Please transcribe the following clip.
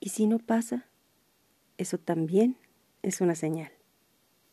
Y si no pasa, eso también es una señal.